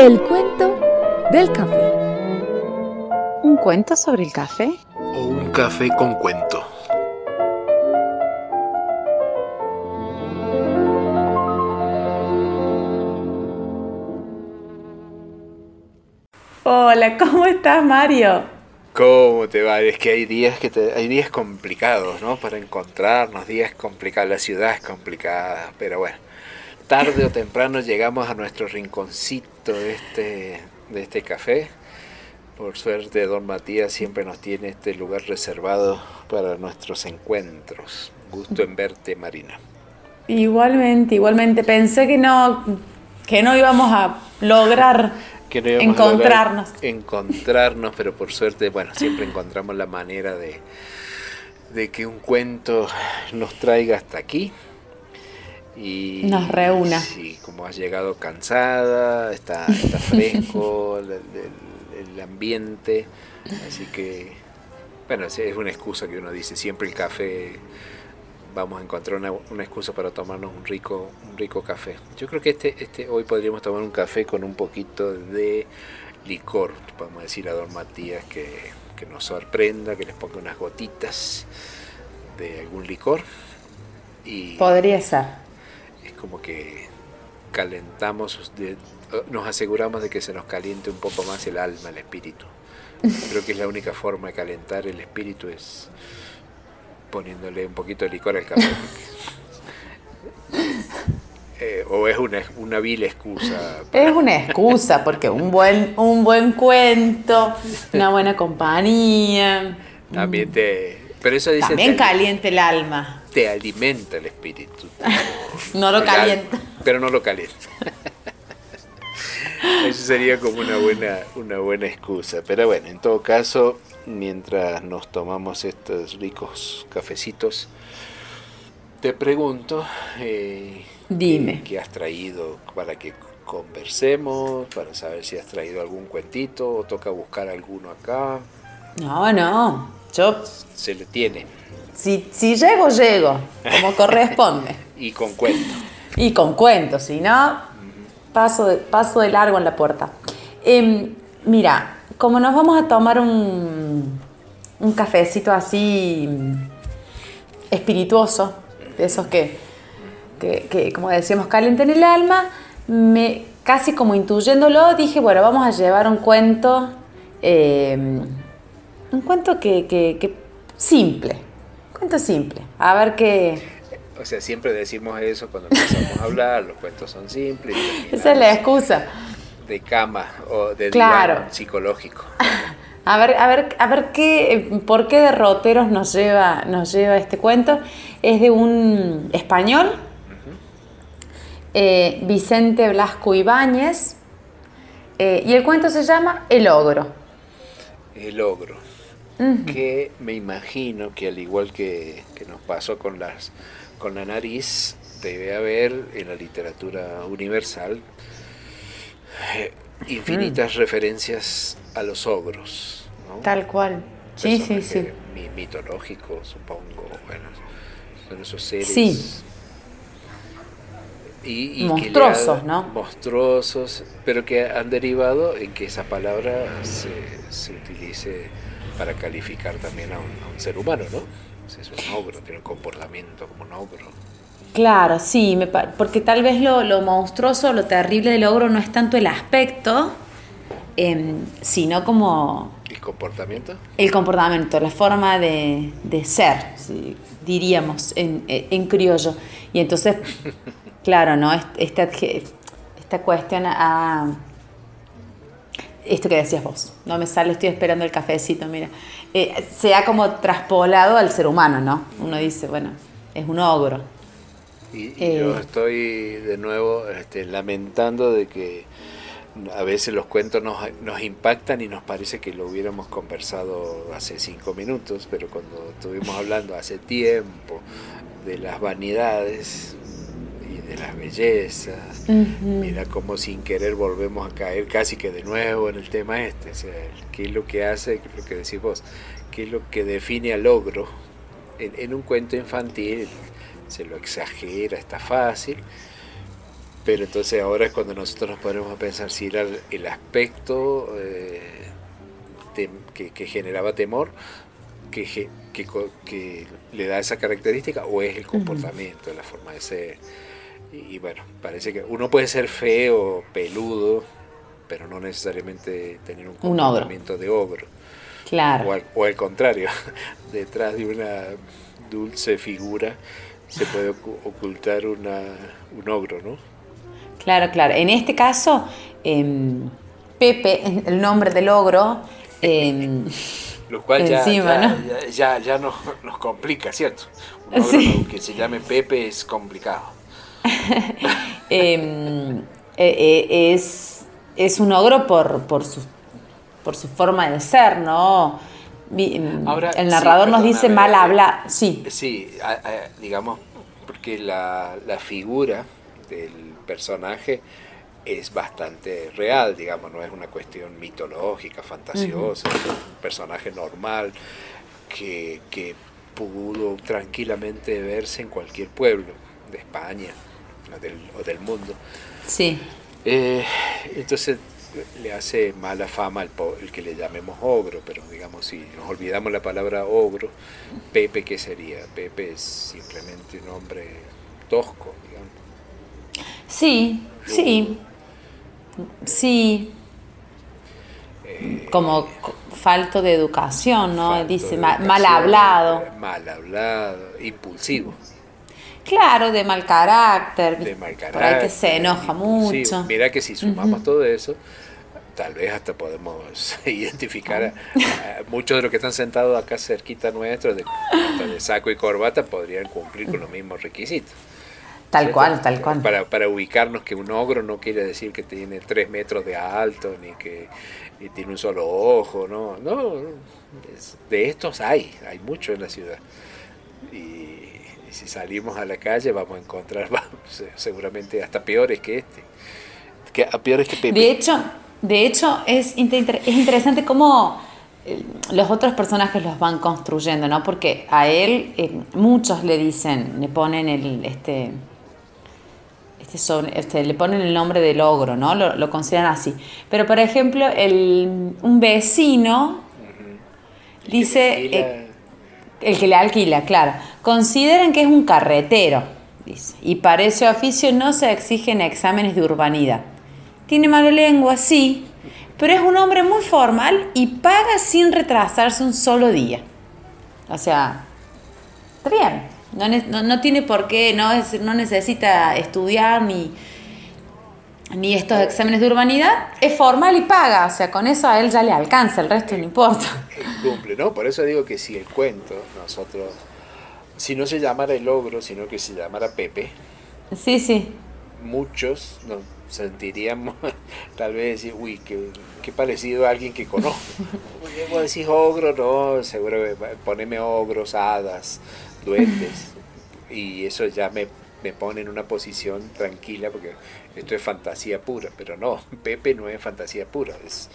El cuento del café. ¿Un cuento sobre el café? O un café con cuento. Hola, ¿cómo estás, Mario? ¿Cómo te va? Es que hay días que te- hay días complicados, ¿no? Para encontrarnos, días complicados. La ciudad es complicada, pero bueno. Tarde o temprano llegamos a nuestro rinconcito de este, de este café. Por suerte, don Matías siempre nos tiene este lugar reservado para nuestros encuentros. Gusto en verte, Marina. Igualmente, igualmente. Pensé que no, que no íbamos a lograr Que no íbamos a lograr encontrarnos. encontrarnos, pero por suerte, bueno, siempre encontramos la manera de, de que un cuento nos traiga hasta aquí. Y Nos reúna. Sí, como has llegado cansada, está, está fresco el, el- el ambiente, así que, bueno, es una excusa que uno dice, siempre el café, vamos a encontrar una, una excusa para tomarnos un rico, un rico café. Yo creo que este, este, hoy podríamos tomar un café con un poquito de licor, podemos decir a don Matías que, que nos sorprenda, que les ponga unas gotitas de algún licor. Y Podría ser. Como que calentamos, de- nos aseguramos de que se nos caliente un poco más el alma, el espíritu. Creo que es la única forma de calentar el espíritu es poniéndole un poquito de licor al café. Eh, o es una, una vil excusa. para- Es una excusa, porque un buen, un buen cuento, una buena compañía, También te... Pero eso dice también te, caliente el alma. Te alimenta el espíritu. No lo calienta. alma, pero no lo calienta. Eso sería como una buena, una buena excusa. Pero bueno, en todo caso, mientras nos tomamos estos ricos cafecitos, te pregunto, eh, Dime. ¿qué, qué has traído para que conversemos? Para saber si has traído algún cuentito o toca buscar alguno acá. No, no. Yo, Se le tiene. Si, si llego, llego, como corresponde. Y con cuento. Y con cuentos, si no, paso de, paso de largo en la puerta. Em, mira, como nos vamos a tomar un, un cafecito así mm, espirituoso, de esos que, que, que, como decíamos, calienten el alma, me, casi como intuyéndolo, dije, bueno, vamos a llevar un cuento, em, un cuento que, que, simple, cuento simple, a ver qué... O sea, siempre decimos eso cuando empezamos a hablar, los cuentos son simples. Esa es la excusa. de cama o de Claro. psicológico. A ver, a ver, a ver qué, por qué derroteros nos lleva, nos lleva este cuento. Es de un español, eh, Vicente Blasco Ibáñez, eh, y el cuento se llama El ogro. El ogro. Que me imagino que al igual que, que nos pasó con, las, con la nariz, debe haber en la literatura universal eh, infinitas referencias a los ogros. ¿no? Tal cual. Sí, sí, sí. Personajes mi- mitológicos, supongo. Bueno, son esos seres. Sí. Y, y Monstruosos, ¿no? Monstruosos, pero que han derivado en que esa palabra se, se utilice para calificar también a un, a un ser humano, ¿no? Sea, es un ogro, tiene un comportamiento como un ogro. Claro, sí, me porque tal vez lo, lo monstruoso, lo terrible del ogro no es tanto el aspecto, em, sino como ¿El comportamiento? El comportamiento, la forma de, de ser, sí, diríamos en, en criollo. Y entonces, claro, ¿no? Est- Esta, adje- esta cuestión a... Esto que decías vos, no me sale, estoy esperando el cafecito, mira. Eh, se ha como traspolado al ser humano, ¿no? Uno dice, bueno, es un ogro. Y, y Eh. yo estoy de nuevo este, lamentando de que a veces los cuentos nos, nos impactan y nos parece que lo hubiéramos conversado hace cinco minutos, pero cuando estuvimos hablando hace tiempo de las vanidades de las bellezas, mira cómo sin querer volvemos a caer casi que de nuevo en el tema este, o sea, qué es lo que hace, qué es lo que decís vos, qué es lo que define al logro en, en un cuento infantil, se lo exagera, está fácil, Pero entonces ahora es cuando nosotros nos ponemos a pensar si era el aspecto eh, que, que, generaba temor que, que, le da esa característica o es el comportamiento, la forma de ser. Y, bueno, parece que uno puede ser feo, peludo, pero no necesariamente tener un comportamiento de ogro. Claro. O al, contrario, detrás de una dulce figura se puede ocultar una, un ogro, ¿no? Claro, claro. En este caso, em, Pepe, el nombre del ogro, eh, lo cual ya, ya, ya, nos, complica, ¿cierto? Un ogro que se llame Pepe es complicado. Em, e, e, es, es un ogro por, por, su, por su forma de ser, ¿no? Em, el narrador nos dice mal habla, sí. Sí, digamos, porque la, la figura del personaje es bastante real, digamos, no es una cuestión mitológica, fantasiosa, es un personaje normal que, que, pudo tranquilamente verse en cualquier pueblo de España o del, mundo. Sí. Eh, entonces le hace mala fama el, el, que le llamemos ogro, pero digamos, si nos olvidamos la palabra ogro, Pepe, ¿qué sería? Pepe es simplemente un hombre tosco, digamos. Sí, sí. Sí. Eh, como falto de educación, ¿no? Dice mal, hablado. Mal hablado, impulsivo. Claro, de mal carácter. De mal carácter. que se enoja mucho. Mira que si sumamos todo eso, tal vez hasta podemos identificar a, muchos de los que están sentados acá cerquita nuestro, de, de saco y corbata, podrían cumplir con los mismos requisitos. Tal cual, tal cual. Para, para, ubicarnos que un ogro no quiere decir que tiene tres metros de alto, ni que tiene un solo ojo, no, no. de estos hay, hay mucho en la ciudad. Y, si salimos a la calle vamos a encontrar seguramente hasta peores que este. Que, peores que Pepe. De hecho, de hecho es, es interesante cómo eh, los otros personajes los van construyendo, ¿no? Porque a él eh, muchos le dicen, le ponen el este este, este, le ponen el nombre del ogro, ¿no? Lo, consideran así. Pero, por ejemplo, el, un vecino dice, eh, el que le alquila, claro, consideran que es un carretero, dice, y para ese oficio no se exigen exámenes de urbanidad. Tiene mala lengua, sí, pero es un hombre muy formal y paga sin retrasarse un solo día. O sea, está bien. No, tiene por qué, no necesita estudiar ni, ni estos exámenes de urbanidad, es formal y paga, o sea, con eso a él ya le alcanza, el resto no importa. Cumple, ¿no? Por eso digo que si el cuento, nosotros, si no se llamara el ogro, sino que se llamara Pepe, sí, sí. muchos nos sentiríamos tal vez decir, uy, qué, qué parecido a alguien que conozco. Vos decís ogro, no, seguro poneme ogros, hadas, duendes. y eso ya me, pone en una posición tranquila porque esto es fantasía pura, pero no, Pepe no es fantasía pura, es...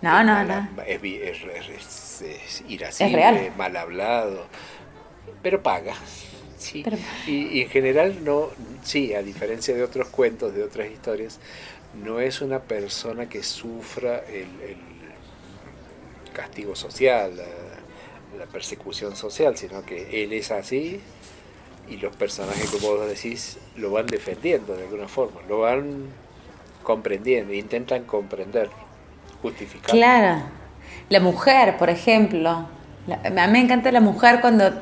No, no, no. Es, irascible, mal hablado, pero paga. Sí. Y, en general no, sí, a diferencia de otros cuentos, de otras historias, no es una persona que sufra el, el castigo social, la persecución social, sino que él es así y los personajes, como vos decís, lo van defendiendo de alguna forma, lo van comprendiendo, intentan comprender, justificar. Claro, la mujer, por ejemplo, a mí me encanta la mujer cuando,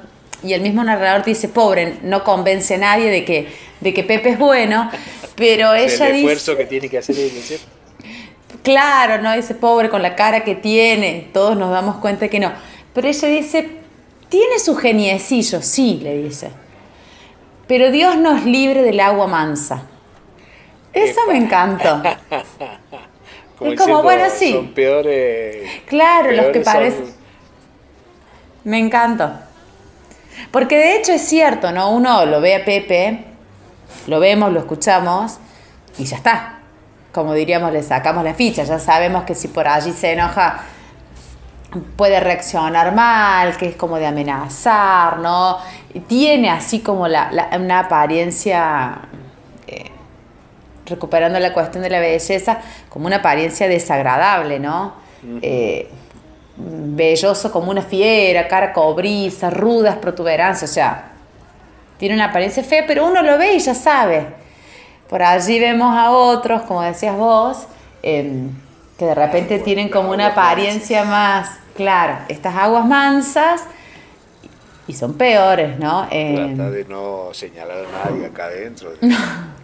y el mismo narrador dice, pobre, no convence a nadie de que, de que Pepe es bueno, pero ella dice... El esfuerzo que tiene que hacer es Claro, ¿no? Dice, pobre, con la cara que tiene, todos nos damos cuenta que no pero ella dice, tiene su geniecillo, sí, le dice. Pero Dios nos libre del agua mansa. Eso me encantó. es como, bueno, sí. Son peores. Claro, los que parecen. Me encantó. Porque de hecho es cierto, ¿no? Uno lo ve a Pepe, lo vemos, lo escuchamos y ya está. Como diríamos, le sacamos la ficha. Ya sabemos que si por allí se enoja puede reaccionar mal, que es como de amenazar, ¿no? Tiene así como la, una apariencia eh, recuperando la cuestión de la belleza, como una apariencia desagradable, ¿no? Eh, velloso como una fiera, cara cobriza, rudas protuberancias, o sea, tiene una apariencia fea, pero uno lo ve y ya sabe. Por allí vemos a otros, como decías vos, em, que de repente tienen como una apariencia más, claro, estas aguas mansas y son peores, ¿no? Em, Trata de no señalar a nadie acá adentro.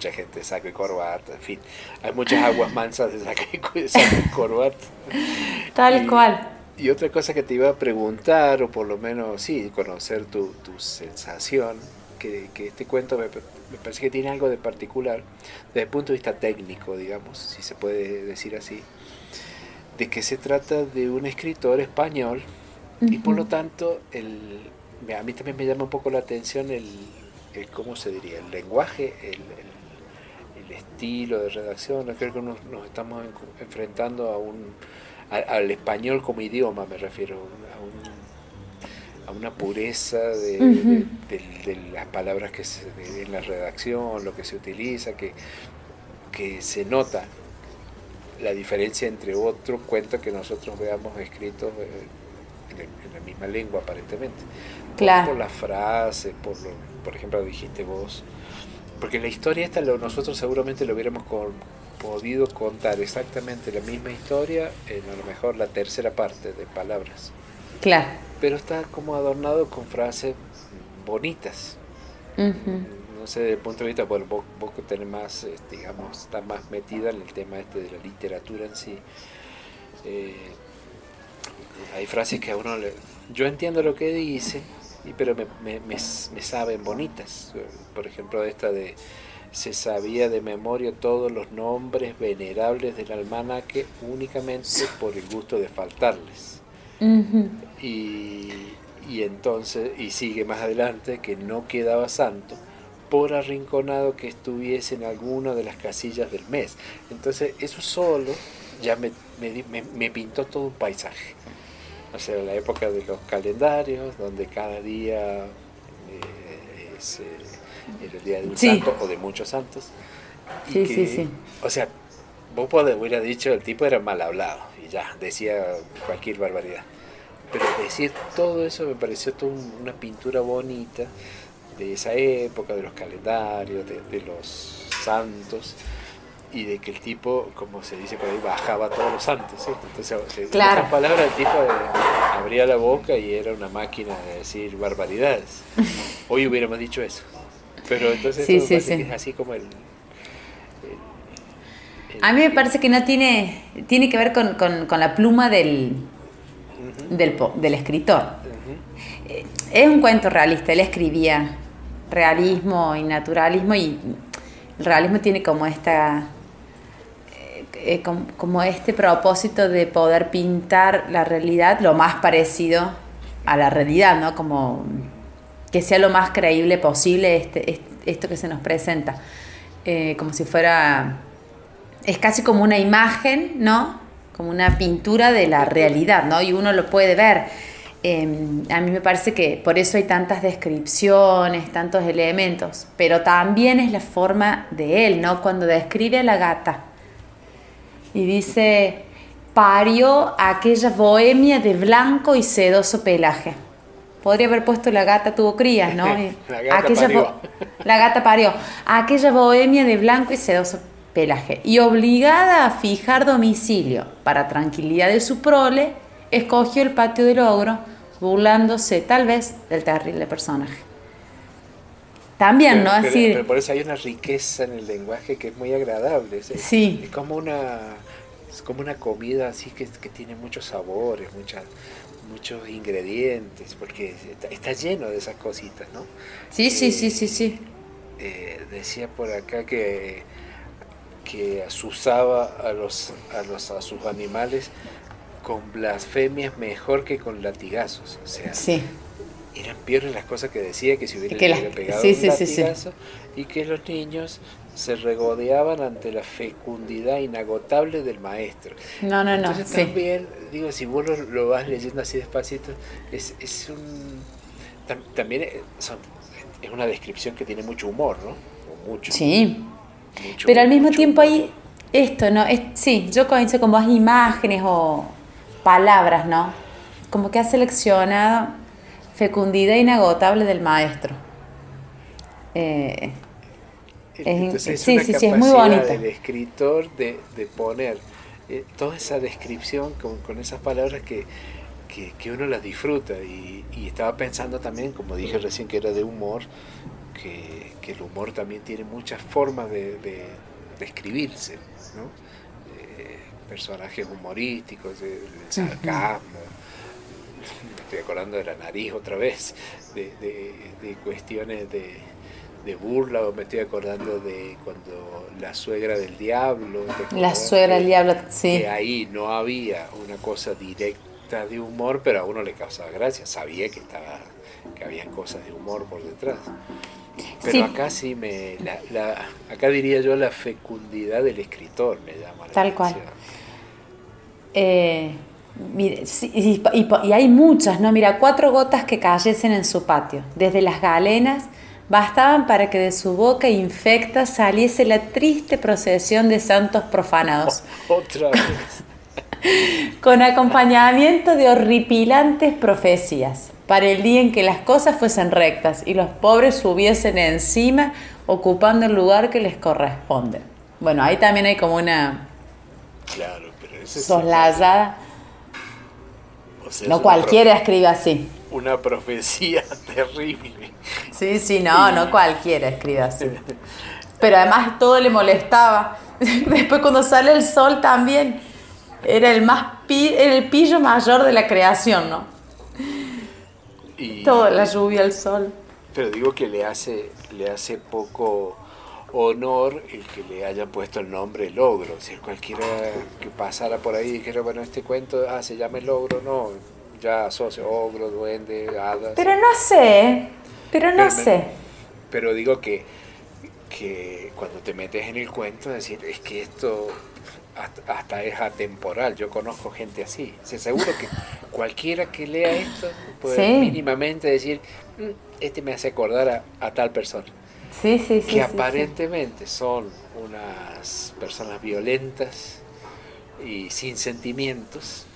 mucha gente de saco y corbata, en fin, hay muchas aguas mansas de saco y, corbata. Tal cual. Y otra cosa que te iba a preguntar, o por lo menos, sí, conocer tu, tu sensación, que, que, este cuento me, me, parece que tiene algo de particular, desde el punto de vista técnico, digamos, si se puede decir así, de que se trata de un escritor español, y por lo tanto, el, a mí también me llama un poco la atención el, el ¿cómo se diría? El lenguaje, el, el, estilo de redacción, creo que nos, nos estamos enfrentando a un al español como idioma me refiero, a, una pureza de, las palabras que se, en la redacción, lo que se utiliza, que, que se nota la diferencia entre otro cuento que nosotros veamos escrito eh, en, la misma lengua aparentemente. Claro. Por, las frases, por, lo, por ejemplo, dijiste vos. Porque la historia esta lo, nosotros seguramente lo hubiéramos con, podido contar exactamente la misma historia en a lo mejor la tercera parte de palabras. Claro. Pero está como adornado con frases bonitas. No sé, desde el punto de vista, bueno, vos, vos tenés más, eh, digamos, está más metida en el tema este de la literatura en sí. Eh, hay frases que a uno le... Yo entiendo lo que dice, pero me, me, me, me saben bonitas. Por ejemplo, esta de se sabía de memoria todos los nombres venerables del almanaque únicamente por el gusto de faltarles. y, y, entonces, y sigue más adelante, que no quedaba santo por arrinconado que estuviese en alguna de las casillas del mes. Entonces, eso solo ya me, me, me pintó todo un paisaje. O sea, la época de los calendarios, donde cada día eh, se era el día de un santo o de muchos santos. sí, sí, sí. O sea, vos podés, hubiera dicho, el tipo era mal hablado y ya, decía cualquier barbaridad. Pero decir todo eso me pareció toda una pintura bonita de esa época, de los calendarios, de, los santos y de que el tipo, como se dice por ahí, bajaba a todos los santos. Entonces, claro. en otras palabras, el tipo abría la boca y era una máquina de decir barbaridades. Hoy hubiéramos dicho eso. Pero entonces es así como el, A mí me parece que no tiene, tiene que ver con, con, la pluma del, del, del, escritor. Eh, es un cuento realista, él escribía realismo y naturalismo y el realismo tiene como esta eh, como, como, este propósito de poder pintar la realidad lo más parecido a la realidad, ¿no? Como que sea lo más creíble posible este, esto que se nos presenta. Eh, como si fuera, es casi como una imagen, ¿no? Como una pintura de la realidad, ¿no? Y uno lo puede ver. Em, a mí me parece que por eso hay tantas descripciones, tantos elementos, pero también es la forma de él, ¿no? Cuando describe a la gata y dice, parió aquella bohemia de blanco y sedoso pelaje. Podría haber puesto la gata tuvo crías, ¿no? la gata aquella parió. La gata parió. Aquella bohemia de blanco y sedoso pelaje. Y obligada a fijar domicilio para tranquilidad de su prole, escogió el patio del ogro, burlándose tal vez del terrible personaje. También, ¿no? Así... Pero, por eso hay una riqueza en el lenguaje que es muy agradable. sí. Es como una, es como una comida así que, que tiene muchos sabores, muchas muchos ingredientes, porque está, lleno de esas cositas, ¿no? Sí, sí, sí, sí, sí. Eh, decía por acá que, que asusaba a, los, a, los, a sus animales con blasfemias mejor que con latigazos. O sea, sí. Eran peores las cosas que decía que si hubiera, pegado un latigazo y que los niños se regodeaban ante la fecundidad inagotable del maestro. No, no, Entonces, no. También, digo, si vos lo, vas leyendo así despacito, es, es un. también es una descripción que tiene mucho humor, ¿no? mucho. Sí. mucho- Pero al mismo mucho tiempo humor. hay esto, ¿no? Es, sí, yo coincido con vos, imágenes o palabras, ¿no? Como que ha seleccionado fecundidad inagotable del maestro. Eh, es in- Entonces, sí, una sí, sí, es muy bonito. del escritor de, de poner eh, toda esa descripción con, con esas palabras que, que, que uno las disfruta. Y, y estaba pensando también, como dije recién, que era de humor, que, que el humor también tiene muchas formas de, de, de escribirse. ¿no? Eh, personajes humorísticos, el sarcasmo. Estoy acordando de la nariz otra vez, de, de, de cuestiones de, de burla, o me estoy acordando de cuando la suegra del diablo. ¿te la suegra del diablo, sí. Que ahí no había una cosa directa de humor, pero a uno le causaba gracia, sabía que estaba que habían cosas de humor por detrás. Pero Sí. acá sí me, la, la- acá diría yo la fecundidad del escritor me llama la Tal cual. Eh, y, y- y hay muchas, ¿no? Mira, cuatro gotas que cayesen en su patio, desde las galenas, bastaban para que de su boca infecta saliese la triste procesión de santos profanados, Otra vez. con acompañamiento de horripilantes profecías, para el día en que las cosas fuesen rectas y los pobres subiesen encima, ocupando el lugar que les corresponde. Bueno, ahí también hay como una Claro, pero es soslayada. una- o sea, es No cualquiera escribe así. Una profecía terrible. Sí, sí, no, no cualquiera escribe así. Pero además todo le molestaba. Después cuando sale el sol también era el más pi- era el pillo mayor de la creación, ¿no? Y, Toda la lluvia, el sol. Pero digo que le hace, le hace poco honor el que le hayan puesto el nombre Logro. Si cualquiera que pasara por ahí y dijera, bueno, este cuento ah, se llama El Logro, no, ya asocio ogro, duende, hadas. Pero no sé, pero no Pero sé. Pero digo que, que cuando te metes en el cuento, decir, es que esto hasta, hasta es atemporal. Yo conozco gente así. O sea, seguro que cualquiera que lea esto puede Sí. mínimamente decir, "Mm, este me hace acordar a, a tal persona. Sí, sí, sí. que sí, aparentemente son unas personas violentas y sin sentimientos.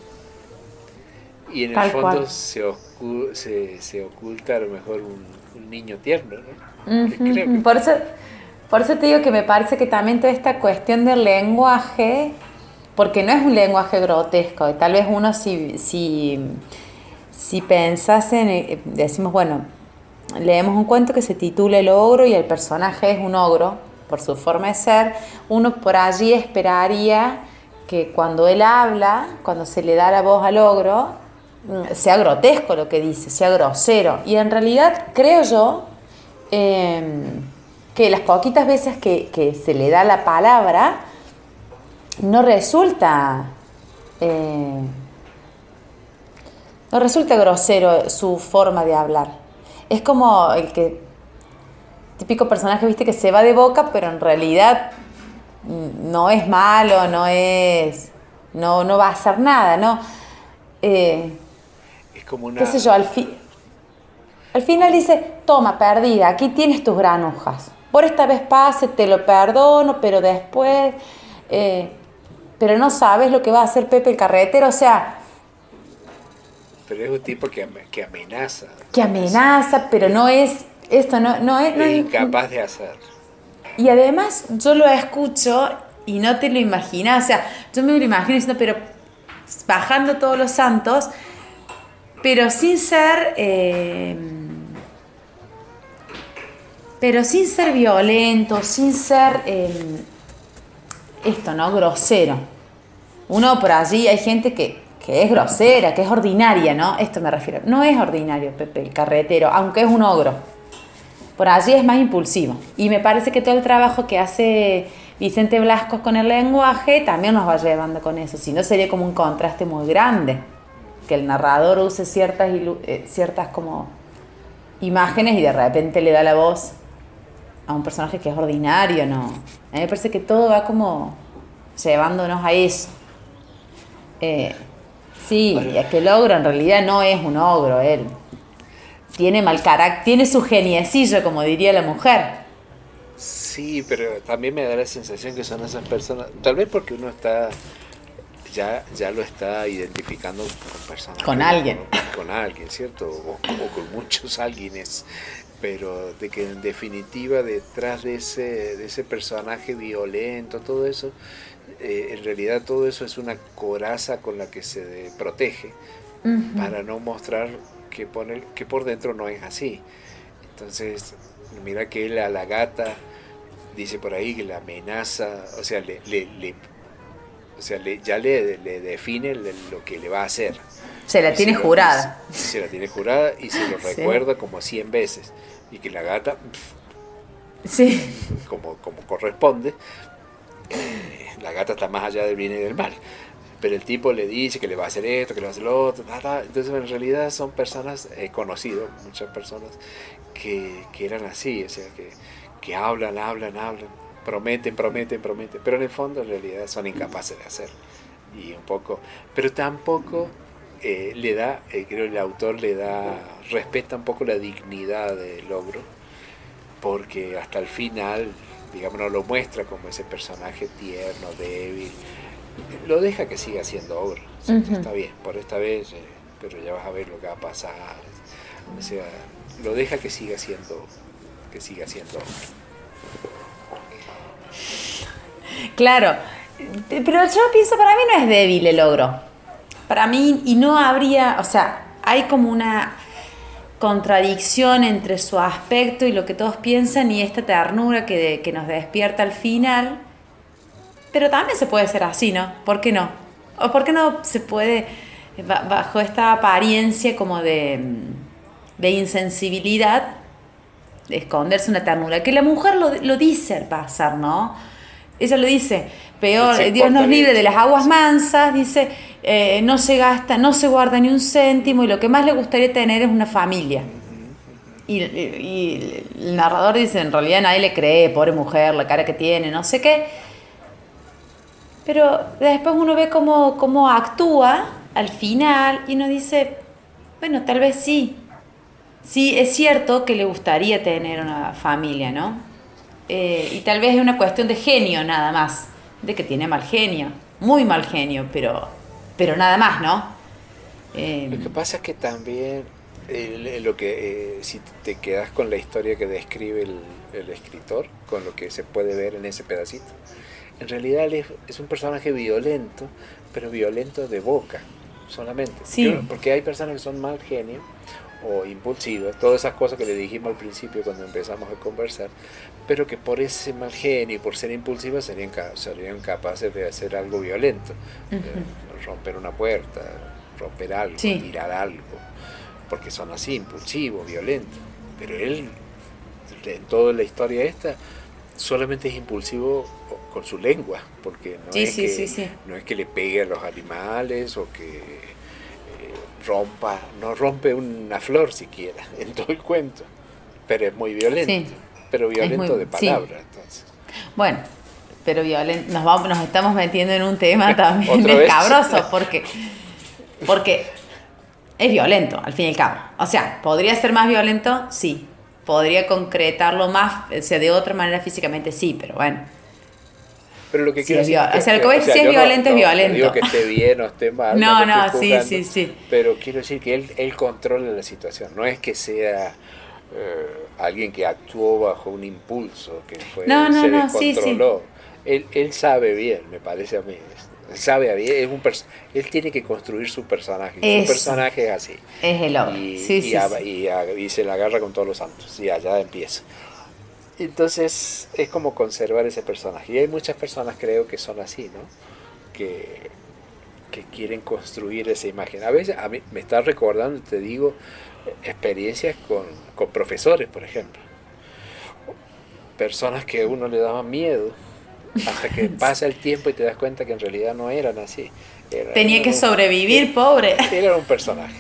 Y en el fondo se, ocu- se, se oculta a lo mejor un, un niño tierno, ¿no? creo que- Por eso, por eso te digo que me parece que también toda esta cuestión del lenguaje, porque no es un lenguaje grotesco, y tal vez uno si, si, si pensase en, eh, decimos, bueno, leemos un cuento que se titula El ogro y el personaje es un ogro, por su forma de ser, uno por allí esperaría que cuando él habla, cuando se le da la voz al ogro, mm, sea grotesco lo que dice, sea grosero. Y en realidad creo yo eh, que las poquitas veces que, que se le da la palabra, no resulta... eh, no resulta grosero su forma de hablar. Es como el que típico personaje, viste, que se va de boca, pero en realidad no es malo, no es, no, no va a hacer nada, ¿no? Eh, es como una... qué sé yo, al, fi- al final dice, toma, perdida, aquí tienes tus granujas. Por esta vez pase, te lo perdono, pero después, eh, pero no sabes lo que va a hacer Pepe el carretero, o sea, Pero es un tipo que, que amenaza. que amenaza, pero no es, esto no, no es... no Es es- incapaz de hacer. Y además yo lo escucho y no te lo imaginas, o sea, yo me lo imagino diciendo, pero bajando todos los santos, pero sin ser, eh, pero sin ser violento, sin ser eh, esto, ¿no? Grosero. Uno por allí hay gente que, que es grosera, que es ordinaria, ¿no? Esto me refiero. No es ordinario Pepe el carretero, aunque es un ogro. Por allí es más impulsivo. Y me parece que todo el trabajo que hace Vicente Blasco con el lenguaje también nos va llevando con eso. Si no, sería como un contraste muy grande. Que el narrador use ciertas, eh, ciertas como imágenes y de repente le da la voz a un personaje que es ordinario, ¿no? A mí me parece que todo va como llevándonos a eso. Eh, sí, y es que el ogro en realidad no es un ogro, él. Tiene mal carácter, tiene su geniecillo, como diría la mujer. Sí, pero también me da la sensación que son esas personas, tal vez porque uno está ya, ya lo está identificando con personas. Con alguien. Con, alguien, ¿cierto? O, con muchos alguienes. Pero de que en definitiva detrás de ese, de ese personaje violento, todo eso, eh, en realidad todo eso es una coraza con la que se protege para no mostrar que, pone, que por dentro no es así. Entonces, mira que él a la gata dice por ahí que la amenaza, o sea, le, le, o sea, ya le, define lo que le va a hacer. Se la tiene jurada. Se, la tiene jurada y se lo recuerda como 100 veces. Y que la gata, sí. como, como corresponde, la gata está más allá del bien y del mal. Pero el tipo le dice que le va a hacer esto, que le va a hacer lo otro. Entonces, en realidad son personas, he conocido muchas personas que, que eran así, o sea, que, que hablan, hablan, hablan, prometen, prometen, prometen, pero en el fondo en realidad son incapaces de hacerlo. Y un poco, pero tampoco eh, le da, eh, creo el autor le da, respeta un poco la dignidad del logro, porque hasta el final, digamos, no lo muestra como ese personaje tierno, débil, lo deja que siga siendo ogro. Está bien, por esta vez, eh, pero ya vas a ver lo que va a pasar. O sea, lo deja que siga siendo que siga siendo Claro, pero yo pienso, para mí no es débil el logro. Para mí, y no habría, o sea, hay como una contradicción entre su aspecto y lo que todos piensan y esta ternura que, que nos despierta al final. Pero también se puede ser así, ¿no? ¿Por qué no? ¿O por qué no se puede, bajo esta apariencia como de, de insensibilidad, esconderse una ternura, que la mujer lo, lo dice al pasar, ¿no? Ella lo dice, peor, Dios nos libre de las aguas mansas, dice, eh, no se gasta, no se guarda ni un céntimo y lo que más le gustaría tener es una familia. Y, el narrador dice, en realidad nadie le cree, pobre mujer, la cara que tiene, no sé qué. Pero después uno ve cómo, cómo actúa al final y uno dice, bueno, tal vez sí, Sí, es cierto que le gustaría tener una familia, ¿no? Eh, y tal vez es una cuestión de genio nada más, de que tiene mal genio, muy mal genio, pero, pero nada más, ¿no? Eh, lo que pasa es que también lo que eh, si te quedas con la historia que describe el, escritor, con lo que se puede ver en ese pedacito, en realidad es, es un personaje violento, pero violento de boca solamente. Sí. Porque hay personas que son mal genio o impulsivas, todas esas cosas que le dijimos al principio cuando empezamos a conversar, pero que por ese mal genio y por ser impulsivas serían, serían capaces de hacer algo violento, romper una puerta, romper algo, tirar algo, porque son así, impulsivos, violentos. Pero él, en toda la historia esta, solamente es impulsivo con su lengua, porque no, es, que, no es que le pegue a los animales o que rompa, no rompe una flor siquiera en todo el cuento, pero es muy violento, pero violento de palabra. Entonces. Bueno, pero violento, nos, vamos, nos estamos metiendo en un tema también escabroso, porque, porque es violento, al fin y al cabo. O sea, ¿podría ser más violento? Sí. ¿Podría concretarlo más, o sea, de otra manera físicamente? Sí, pero bueno pero lo que quiero decir o sea, lo que voy a decir es violento, es violento. No digo que esté bien o esté mal. No, no, sí, sí, sí. Pero quiero decir que él, él controla la situación. No es que sea eh, alguien que actuó bajo un impulso, que fue, no, no, se no, descontroló. Él, él sabe bien, me parece a mí. Él sabe bien, es un él tiene que construir su personaje. Su personaje es así. Es el hombre. Y, sí, sí, y, y, se la agarra con todos los santos. Y allá empieza. Entonces es como conservar ese personaje. Y hay muchas personas creo que son así, ¿no? Que, que quieren construir esa imagen. A veces a mí me está recordando, te digo, experiencias con, con profesores, por ejemplo. Personas que a uno le daban miedo hasta que pasa el tiempo y te das cuenta que en realidad no eran así. Tenía que sobrevivir, pobre. Era un personaje.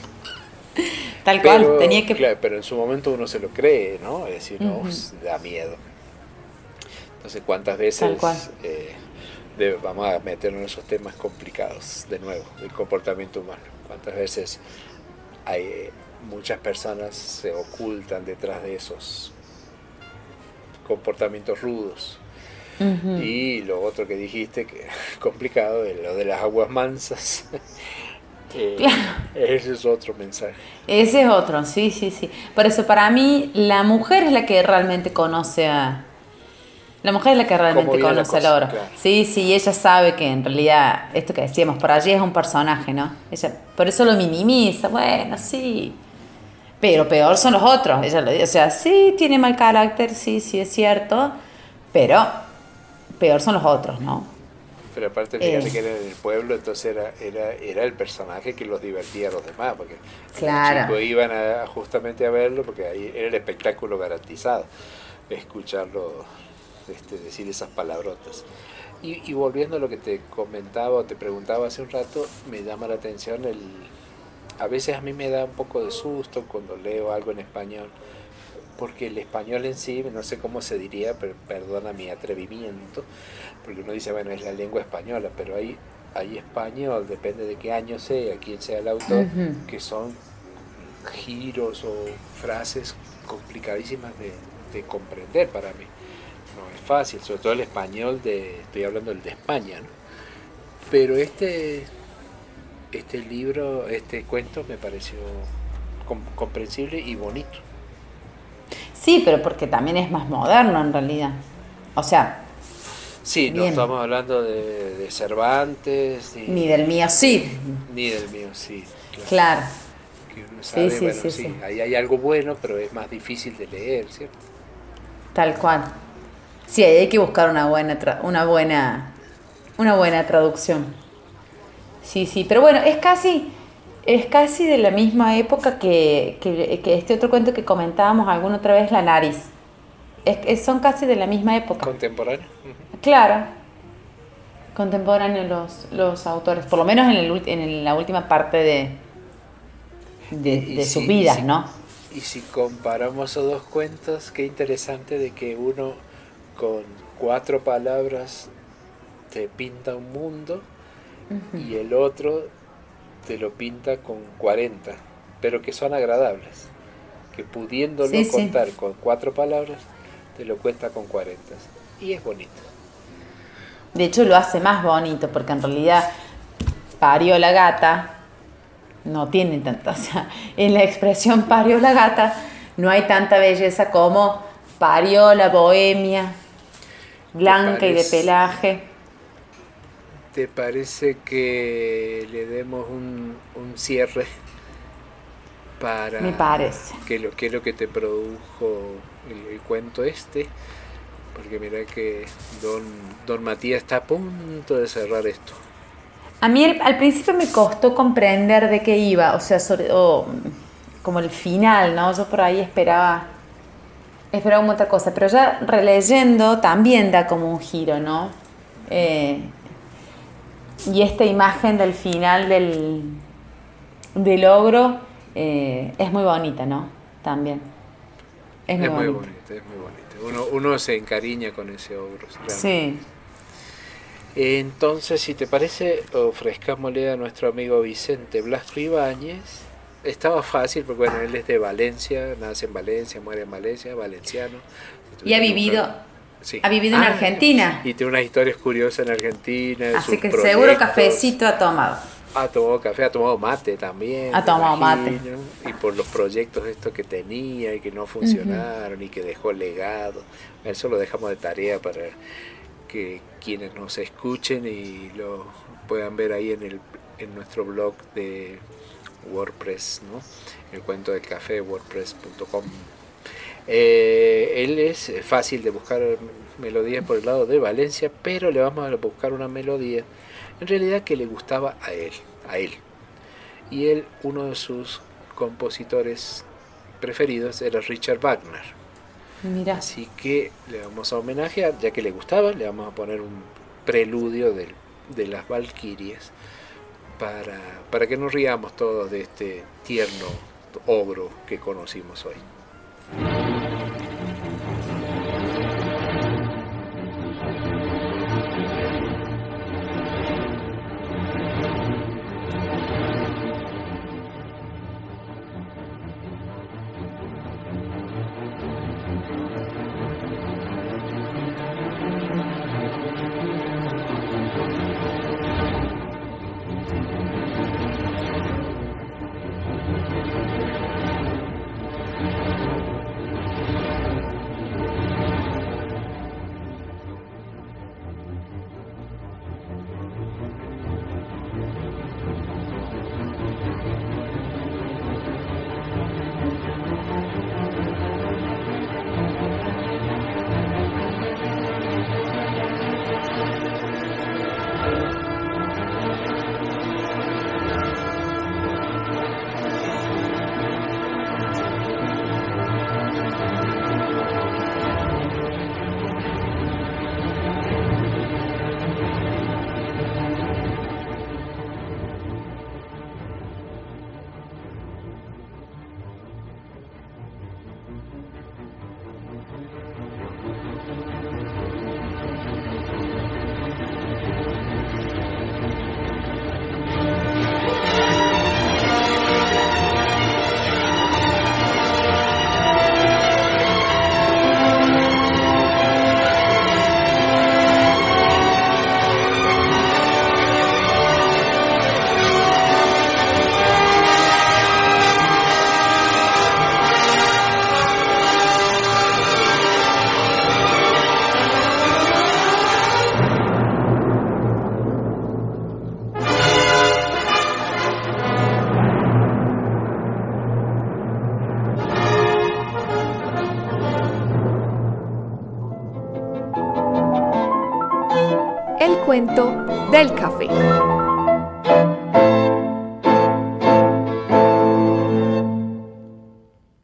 Tal cual, tenía que... Claro, pero en su momento uno se lo cree, ¿no? Es decir, no, pues, da miedo. Entonces, ¿cuántas veces eh, vamos a meternos en esos temas complicados de nuevo, del comportamiento humano? ¿Cuántas veces hay muchas personas se ocultan detrás de esos comportamientos rudos. Y lo otro que dijiste, que complicado, es lo de las aguas mansas. Eh, ese es otro mensaje. Ese es otro, sí, sí, sí. Por eso para mí la mujer es la que realmente conoce a... La mujer es la que realmente conoce al oro. Sí, sí, ella sabe que en realidad, esto que decíamos, por allí es un personaje, ¿no? Ella, por eso lo minimiza, bueno, sí. Pero peor son los otros. Ella lo dice, o sea, sí, tiene mal carácter, sí, sí, es cierto, pero peor son los otros, ¿no? Pero aparte, fíjate eh. que era del pueblo, entonces era, era, era el personaje que los divertía a los demás, porque claro. los chicos iban a, justamente a verlo, porque ahí era el espectáculo garantizado, escucharlo este, decir esas palabrotas. Y, y, volviendo a lo que te comentaba o te preguntaba hace un rato, me llama la atención el... A veces a mí me da un poco de susto cuando leo algo en español, porque el español en sí, no sé cómo se diría, pero perdona mi atrevimiento, porque uno dice, bueno, es la lengua española, pero hay, hay español, depende de qué año sea, quién sea el autor, que son giros o frases complicadísimas de, comprender para mí. No es fácil, sobre todo el español de, estoy hablando del de España, Pero este, este libro, este cuento me pareció comprensible y bonito. Sí, pero porque también es más moderno en realidad. O sea. Sí, no estamos hablando de, Cervantes. Ni, del mío sí. Ni del mío sí. Claro. sí, sí, sí, sí, Ahí hay algo bueno, pero es más difícil de leer, ¿cierto? Tal cual. Sí, hay que buscar una buena, una buena, una buena traducción. Sí, sí, pero bueno, es casi, es casi de la misma época que, este otro cuento que comentábamos alguna otra vez, La Nariz. Es, son casi de la misma época. ¿Contemporáneo? Claro. Contemporáneos los, los autores, por lo menos en, el, en la última parte de, de, sus vidas, ¿no? Y si comparamos esos dos cuentos, qué interesante de que uno con cuatro palabras te pinta un mundo y el otro te lo pinta con 40, pero que son agradables, que pudiéndolo contar con cuatro palabras, te lo cuenta con 40. Y es bonito. De hecho lo hace más bonito, porque en realidad parió la gata, no tiene tanta, o sea, en la expresión parió la gata, no hay tanta belleza como parió la bohemia, blanca y de pelaje. ¿Te parece que le demos un, cierre para Me parece. Que lo, que es lo que te produjo el, cuento este? Porque mira que don, don Matías está a punto de cerrar esto. A mí al principio me costó comprender de qué iba, o sea, sobre, como el final, ¿no? Yo por ahí esperaba, esperaba otra cosa, pero ya releyendo también da como un giro, ¿no? Eh, y esta imagen del final del, del logro eh, es muy bonita, ¿no? También. Es muy, bonita. es muy bonita. Uno, uno se encariña con ese ogro. Sí. Entonces, si te parece, ofrezcámosle a nuestro amigo Vicente Blasco Ibáñez. Estaba fácil, porque bueno, él es de Valencia, nace en Valencia, muere en Valencia, valenciano. Y ha vivido, ha vivido en ah, Argentina. Y tiene unas historias curiosas en Argentina. Así que seguro cafecito ha tomado. Ha tomado café, ha tomado mate también. Ha tomado mate. Y por los proyectos estos que tenía y que no funcionaron y que dejó legado. Eso lo dejamos de tarea para que quienes nos escuchen y lo puedan ver ahí en, el, en nuestro blog de WordPress, ¿no? El cuento del café, wordpress.com eh, él es fácil de buscar melodías por el lado de Valencia, pero le vamos a buscar una melodía en realidad que le gustaba a él, a él. Y él, uno de sus compositores preferidos era Richard Wagner. Mira. Así que le vamos a homenajear, ya que le gustaba, le vamos a poner un preludio de, de las Valquirias para, para que nos riamos todos de este tierno ogro que conocimos hoy. うん。Cuento del.